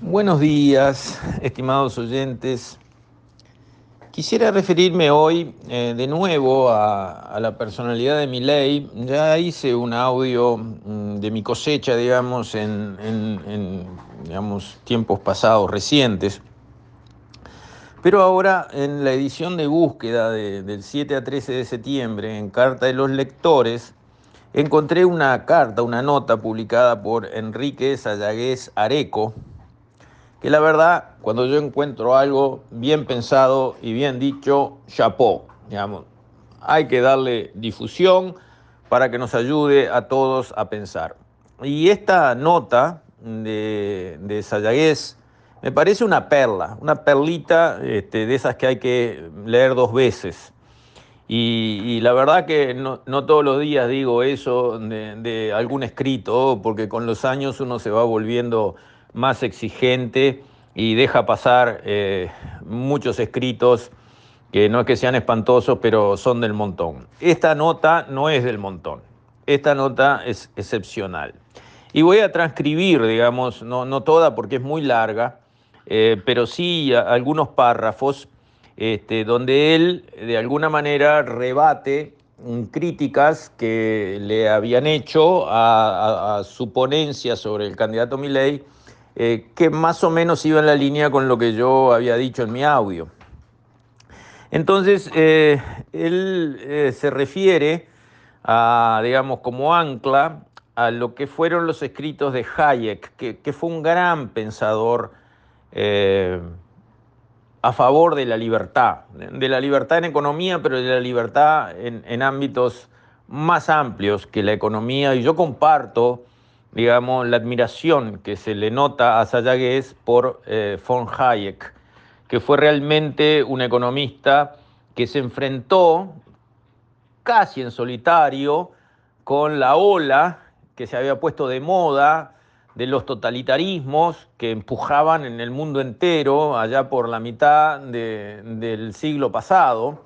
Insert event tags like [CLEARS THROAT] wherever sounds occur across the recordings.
Buenos días, estimados oyentes. Quisiera referirme hoy eh, de nuevo a, la personalidad de mi ley. Ya hice un audio mm, de mi cosecha, digamos, en, en, tiempos pasados, recientes. Pero ahora, en la edición de búsqueda de, del 7 a 13 de septiembre, en Carta de los Lectores, encontré una carta, una nota publicada por Enrique Sayagués Areco, que la verdad, cuando yo encuentro algo bien pensado y bien dicho, chapó, digamos, hay que darle difusión para que nos ayude a todos a pensar. Y esta nota de, de Sayagués me parece una perla, una perlita este, de esas que hay que leer dos veces. Y, la verdad que no, no, todos los días digo eso de algún escrito, porque con los años uno se va volviendo más exigente y deja pasar eh, muchos escritos que no es que sean espantosos, pero son del montón. Esta nota no es del montón, esta nota es excepcional. Y voy a transcribir, digamos, no, no toda porque es muy larga, eh, pero sí algunos párrafos este, donde él de alguna manera rebate críticas que le habían hecho a, a, su ponencia sobre el candidato Milei eh, que más o menos iba en la línea con lo que yo había dicho en mi audio. Entonces, eh, él eh, se refiere a, digamos, como ancla a lo que fueron los escritos de Hayek, que, fue un gran pensador a favor de la libertad, de la libertad en economía, pero de la libertad en, en ámbitos más amplios que la economía. Y yo comparto digamos, la admiración que se le nota a Sayagues por eh, von Hayek, que fue realmente un economista que se enfrentó casi en solitario con la ola que se había puesto de moda de los totalitarismos que empujaban en el mundo entero allá por la mitad de, del siglo pasado,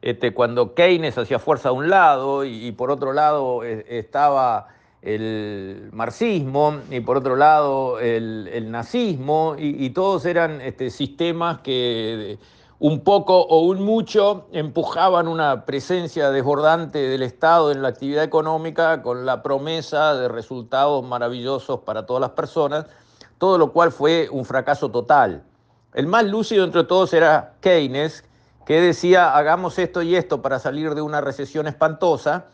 este, cuando Keynes hacía fuerza a un lado y, y por otro lado eh, estaba el marxismo y por otro lado el, el nazismo y, todos eran este, sistemas que un poco o un mucho empujaban una presencia desbordante del Estado en la actividad económica con la promesa de resultados maravillosos para todas las personas, todo lo cual fue un fracaso total. El más lúcido entre todos era Keynes, que decía hagamos esto y esto para salir de una recesión espantosa,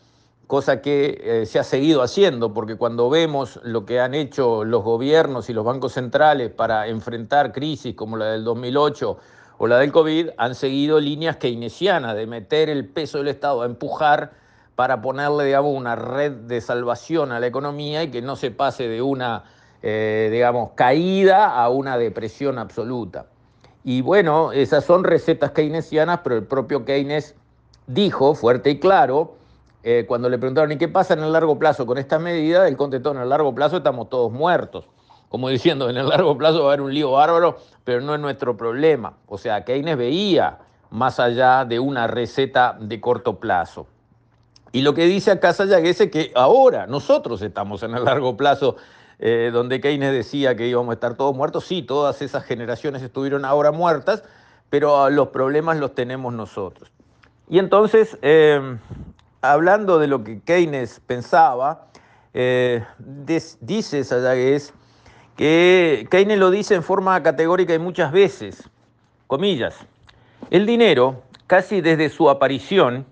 cosa que eh, se ha seguido haciendo, porque cuando vemos lo que han hecho los gobiernos y los bancos centrales para enfrentar crisis como la del 2008 o la del COVID, han seguido líneas keynesianas de meter el peso del Estado a empujar para ponerle, digamos, una red de salvación a la economía y que no se pase de una, eh, digamos, caída a una depresión absoluta. Y bueno, esas son recetas keynesianas, pero el propio Keynes dijo fuerte y claro, eh, cuando le preguntaron, ¿y qué pasa en el largo plazo con esta medida? Él contestó, en el largo plazo estamos todos muertos. Como diciendo, en el largo plazo va a haber un lío bárbaro, pero no es nuestro problema. O sea, Keynes veía más allá de una receta de corto plazo. Y lo que dice acá Sayagues es que ahora nosotros estamos en el largo plazo, eh, donde Keynes decía que íbamos a estar todos muertos. Sí, todas esas generaciones estuvieron ahora muertas, pero los problemas los tenemos nosotros. Y entonces, eh, hablando de lo que Keynes pensaba, eh, dice Sayagues que Keynes lo dice en forma categórica y muchas veces, comillas, el dinero, casi desde su aparición,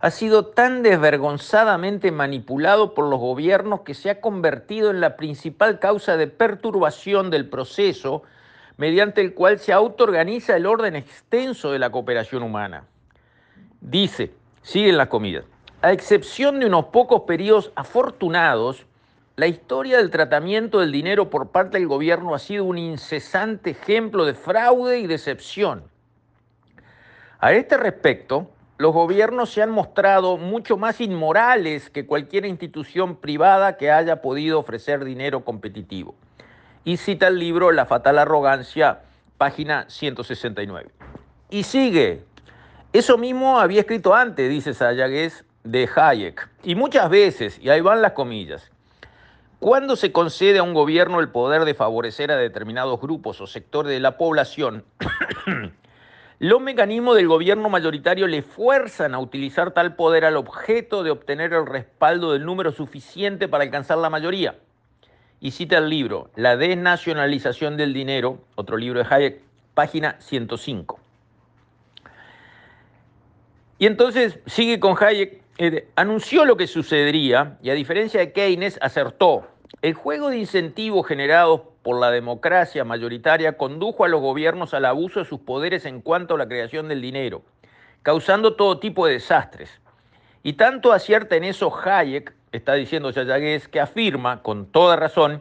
ha sido tan desvergonzadamente manipulado por los gobiernos que se ha convertido en la principal causa de perturbación del proceso mediante el cual se autoorganiza el orden extenso de la cooperación humana. Dice, siguen las comidas, a excepción de unos pocos periodos afortunados, la historia del tratamiento del dinero por parte del gobierno ha sido un incesante ejemplo de fraude y decepción. A este respecto, los gobiernos se han mostrado mucho más inmorales que cualquier institución privada que haya podido ofrecer dinero competitivo. Y cita el libro La fatal arrogancia, página 169. Y sigue. Eso mismo había escrito antes, dice Sayagues, de Hayek. Y muchas veces, y ahí van las comillas, Cuando se concede a un gobierno el poder de favorecer a determinados grupos o sectores de la población, [CLEARS THROAT] los mecanismos del gobierno mayoritario le fuerzan a utilizar tal poder al objeto de obtener el respaldo del número suficiente para alcanzar la mayoría. Y cita el libro La desnacionalización del dinero, otro libro de Hayek, página 105. Y entonces sigue con Hayek, eh, anunció lo que sucedería y a diferencia de Keynes acertó. El juego de incentivos generados por la democracia mayoritaria condujo a los gobiernos al abuso de sus poderes en cuanto a la creación del dinero, causando todo tipo de desastres. Y tanto acierta en eso Hayek, está diciendo Yayaguez, que afirma, con toda razón,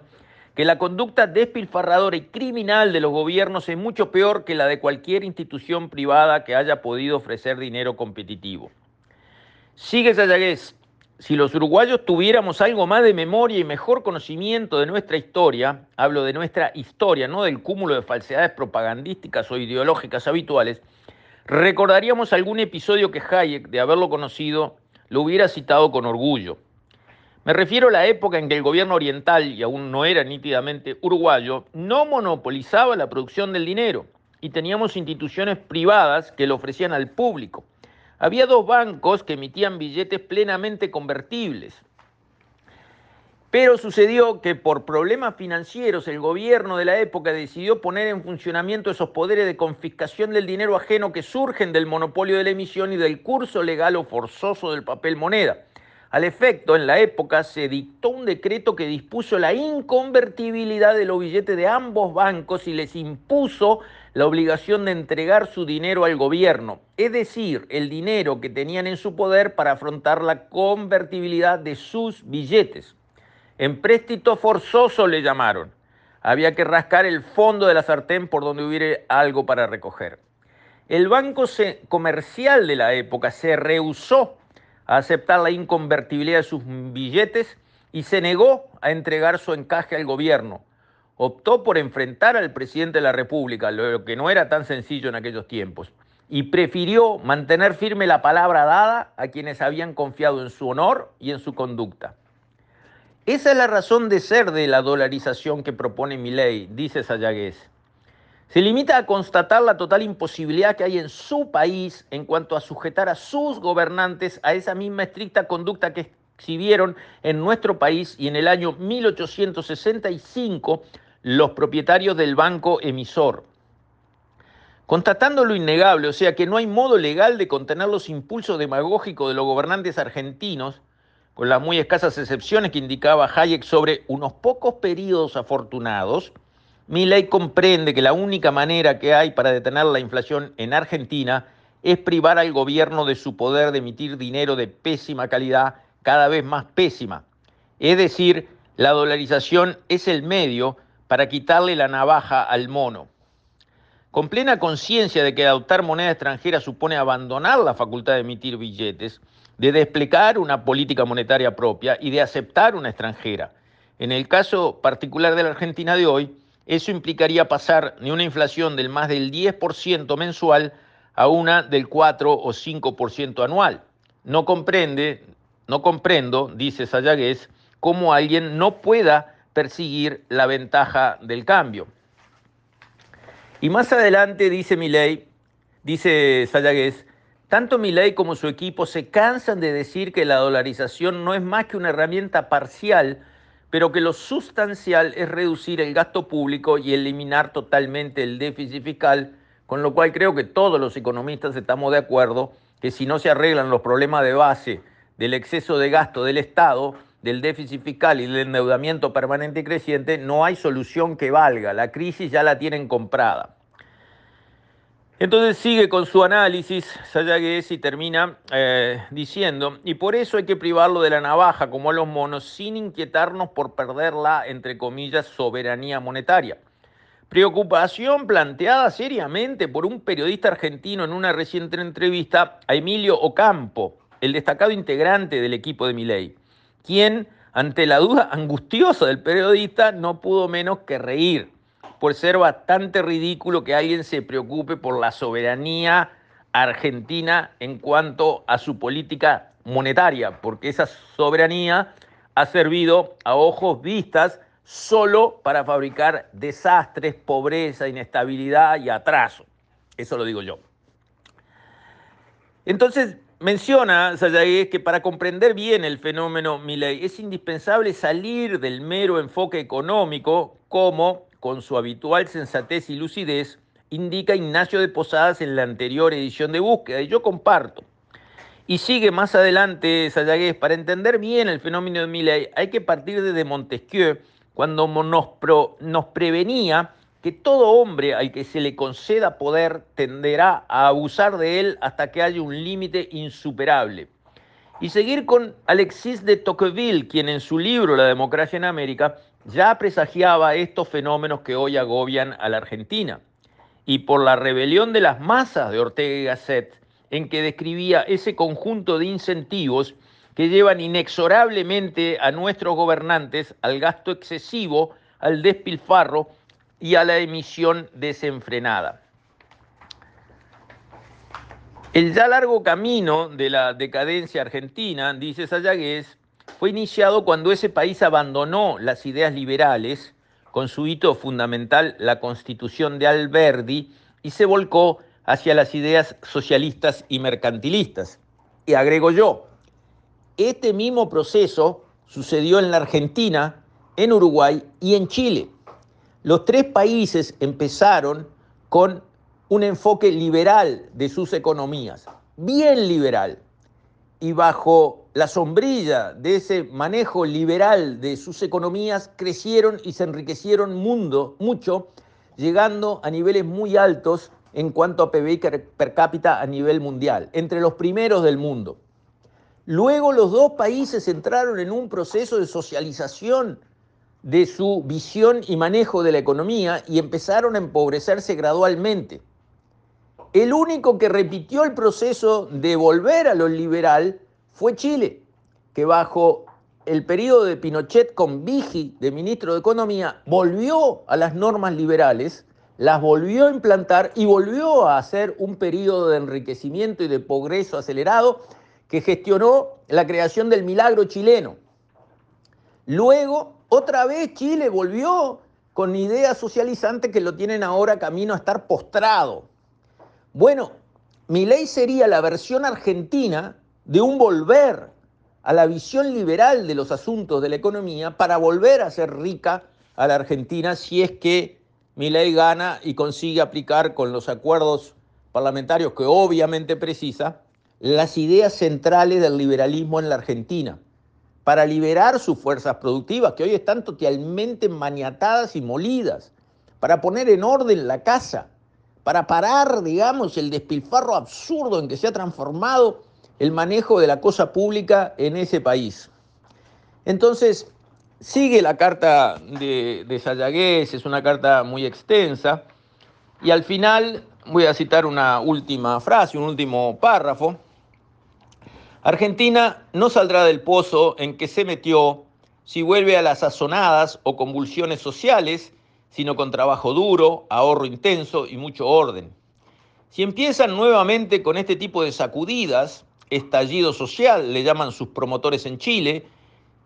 que la conducta despilfarradora y criminal de los gobiernos es mucho peor que la de cualquier institución privada que haya podido ofrecer dinero competitivo. Sigue Sayagués, si los uruguayos tuviéramos algo más de memoria y mejor conocimiento de nuestra historia, hablo de nuestra historia, no del cúmulo de falsedades propagandísticas o ideológicas habituales, recordaríamos algún episodio que Hayek, de haberlo conocido, lo hubiera citado con orgullo. Me refiero a la época en que el gobierno oriental, y aún no era nítidamente uruguayo, no monopolizaba la producción del dinero y teníamos instituciones privadas que lo ofrecían al público. Había dos bancos que emitían billetes plenamente convertibles. Pero sucedió que por problemas financieros el gobierno de la época decidió poner en funcionamiento esos poderes de confiscación del dinero ajeno que surgen del monopolio de la emisión y del curso legal o forzoso del papel moneda. Al efecto, en la época se dictó un decreto que dispuso la inconvertibilidad de los billetes de ambos bancos y les impuso la obligación de entregar su dinero al gobierno, es decir, el dinero que tenían en su poder para afrontar la convertibilidad de sus billetes. Empréstito forzoso le llamaron. Había que rascar el fondo de la sartén por donde hubiera algo para recoger. El banco comercial de la época se rehusó a aceptar la inconvertibilidad de sus billetes y se negó a entregar su encaje al gobierno. Optó por enfrentar al presidente de la República, lo que no era tan sencillo en aquellos tiempos, y prefirió mantener firme la palabra dada a quienes habían confiado en su honor y en su conducta. Esa es la razón de ser de la dolarización que propone mi ley, dice Sayagués. Se limita a constatar la total imposibilidad que hay en su país en cuanto a sujetar a sus gobernantes a esa misma estricta conducta que exhibieron en nuestro país y en el año 1865 los propietarios del banco emisor. Constatando lo innegable, o sea que no hay modo legal de contener los impulsos demagógicos de los gobernantes argentinos, con las muy escasas excepciones que indicaba Hayek sobre unos pocos periodos afortunados, mi ley comprende que la única manera que hay para detener la inflación en Argentina es privar al gobierno de su poder de emitir dinero de pésima calidad, cada vez más pésima. Es decir, la dolarización es el medio para quitarle la navaja al mono. Con plena conciencia de que adoptar moneda extranjera supone abandonar la facultad de emitir billetes, de desplegar una política monetaria propia y de aceptar una extranjera. En el caso particular de la Argentina de hoy, eso implicaría pasar de una inflación del más del 10% mensual a una del 4 o 5% anual. No comprende, no comprendo, dice Sayagués, cómo alguien no pueda perseguir la ventaja del cambio. Y más adelante dice Milei, dice Sayagués, tanto Milei como su equipo se cansan de decir que la dolarización no es más que una herramienta parcial pero que lo sustancial es reducir el gasto público y eliminar totalmente el déficit fiscal, con lo cual creo que todos los economistas estamos de acuerdo que si no se arreglan los problemas de base del exceso de gasto del Estado, del déficit fiscal y del endeudamiento permanente y creciente, no hay solución que valga. La crisis ya la tienen comprada. Entonces sigue con su análisis Sayagues y termina eh, diciendo, y por eso hay que privarlo de la navaja como a los monos sin inquietarnos por perder la, entre comillas, soberanía monetaria. Preocupación planteada seriamente por un periodista argentino en una reciente entrevista a Emilio Ocampo, el destacado integrante del equipo de Milei, quien, ante la duda angustiosa del periodista, no pudo menos que reír por ser bastante ridículo que alguien se preocupe por la soberanía argentina en cuanto a su política monetaria, porque esa soberanía ha servido a ojos vistas solo para fabricar desastres, pobreza, inestabilidad y atraso. Eso lo digo yo. Entonces, menciona Sayagues que para comprender bien el fenómeno Milley es indispensable salir del mero enfoque económico, como, con su habitual sensatez y lucidez, indica Ignacio de Posadas en la anterior edición de Búsqueda, y yo comparto. Y sigue más adelante Sayagues, para entender bien el fenómeno de Milley hay que partir desde Montesquieu, cuando nos, nos prevenía que todo hombre al que se le conceda poder tenderá a abusar de él hasta que haya un límite insuperable. Y seguir con Alexis de Tocqueville, quien en su libro La democracia en América ya presagiaba estos fenómenos que hoy agobian a la Argentina. Y por la rebelión de las masas de Ortega y Gasset, en que describía ese conjunto de incentivos que llevan inexorablemente a nuestros gobernantes al gasto excesivo, al despilfarro y a la emisión desenfrenada. El ya largo camino de la decadencia argentina, dice Sayagués, fue iniciado cuando ese país abandonó las ideas liberales, con su hito fundamental, la constitución de Alberdi, y se volcó hacia las ideas socialistas y mercantilistas. Y agrego yo, este mismo proceso sucedió en la Argentina, en Uruguay y en Chile. Los tres países empezaron con un enfoque liberal de sus economías, bien liberal. Y bajo la sombrilla de ese manejo liberal de sus economías crecieron y se enriquecieron mucho, llegando a niveles muy altos en cuanto a PBI per cápita a nivel mundial, entre los primeros del mundo. Luego los dos países entraron en un proceso de socialización de su visión y manejo de la economía y empezaron a empobrecerse gradualmente. El único que repitió el proceso de volver a lo liberal fue Chile, que bajo el periodo de Pinochet con Vigi de ministro de Economía volvió a las normas liberales, las volvió a implantar y volvió a hacer un periodo de enriquecimiento y de progreso acelerado que gestionó la creación del milagro chileno. Luego, otra vez Chile volvió con ideas socializantes que lo tienen ahora camino a estar postrado. Bueno, mi ley sería la versión argentina de un volver a la visión liberal de los asuntos de la economía para volver a ser rica a la Argentina si es que mi ley gana y consigue aplicar con los acuerdos parlamentarios que obviamente precisa las ideas centrales del liberalismo en la Argentina, para liberar sus fuerzas productivas, que hoy están totalmente maniatadas y molidas, para poner en orden la casa, para parar, digamos, el despilfarro absurdo en que se ha transformado el manejo de la cosa pública en ese país. Entonces, sigue la carta de, de Sayagués, es una carta muy extensa, y al final voy a citar una última frase, un último párrafo, Argentina no saldrá del pozo en que se metió si vuelve a las sazonadas o convulsiones sociales, sino con trabajo duro, ahorro intenso y mucho orden. Si empiezan nuevamente con este tipo de sacudidas, estallido social, le llaman sus promotores en Chile,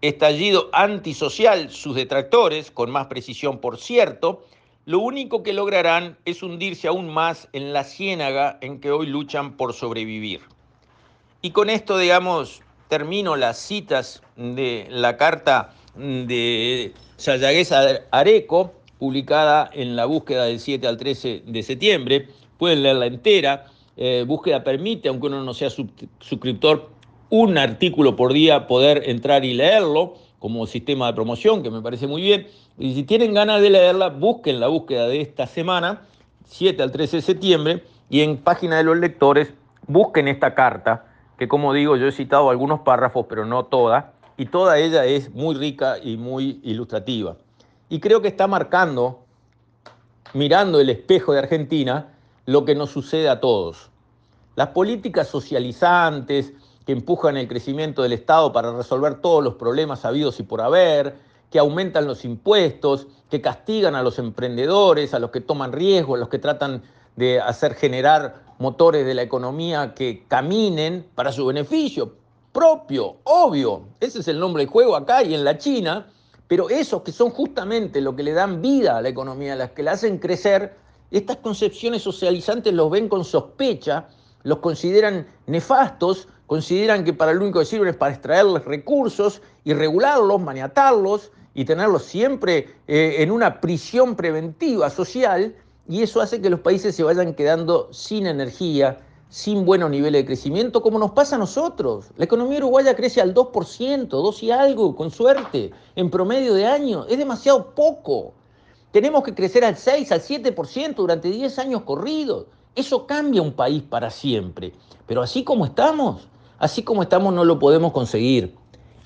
estallido antisocial, sus detractores, con más precisión por cierto, lo único que lograrán es hundirse aún más en la ciénaga en que hoy luchan por sobrevivir. Y con esto, digamos, termino las citas de la carta de Sayagués Areco, publicada en la búsqueda del 7 al 13 de septiembre. Pueden leerla entera. Eh, búsqueda permite, aunque uno no sea suscriptor, un artículo por día poder entrar y leerlo como sistema de promoción, que me parece muy bien. Y si tienen ganas de leerla, busquen la búsqueda de esta semana, 7 al 13 de septiembre, y en página de los lectores busquen esta carta que como digo, yo he citado algunos párrafos, pero no toda, y toda ella es muy rica y muy ilustrativa. Y creo que está marcando, mirando el espejo de Argentina, lo que nos sucede a todos. Las políticas socializantes que empujan el crecimiento del Estado para resolver todos los problemas habidos y por haber, que aumentan los impuestos, que castigan a los emprendedores, a los que toman riesgo, a los que tratan de hacer generar motores de la economía que caminen para su beneficio. propio, obvio. Ese es el nombre del juego acá y en la China, pero esos que son justamente lo que le dan vida a la economía, las que la hacen crecer, estas concepciones socializantes los ven con sospecha, los consideran nefastos, consideran que para lo único que sirven es para extraerles recursos y regularlos, maniatarlos y tenerlos siempre eh, en una prisión preventiva social, y eso hace que los países se vayan quedando sin energía, sin buenos niveles de crecimiento, como nos pasa a nosotros. La economía uruguaya crece al 2%, 2 y algo, con suerte, en promedio de año. Es demasiado poco. Tenemos que crecer al 6, al 7% durante 10 años corridos. Eso cambia un país para siempre. Pero así como estamos, así como estamos no lo podemos conseguir.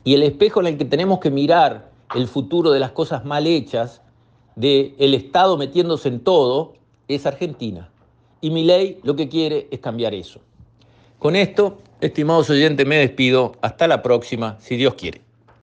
Y el espejo en el que tenemos que mirar el futuro de las cosas mal hechas, del el Estado metiéndose en todo, es Argentina. Y mi ley lo que quiere es cambiar eso. Con esto, estimados oyentes, me despido. Hasta la próxima, si Dios quiere.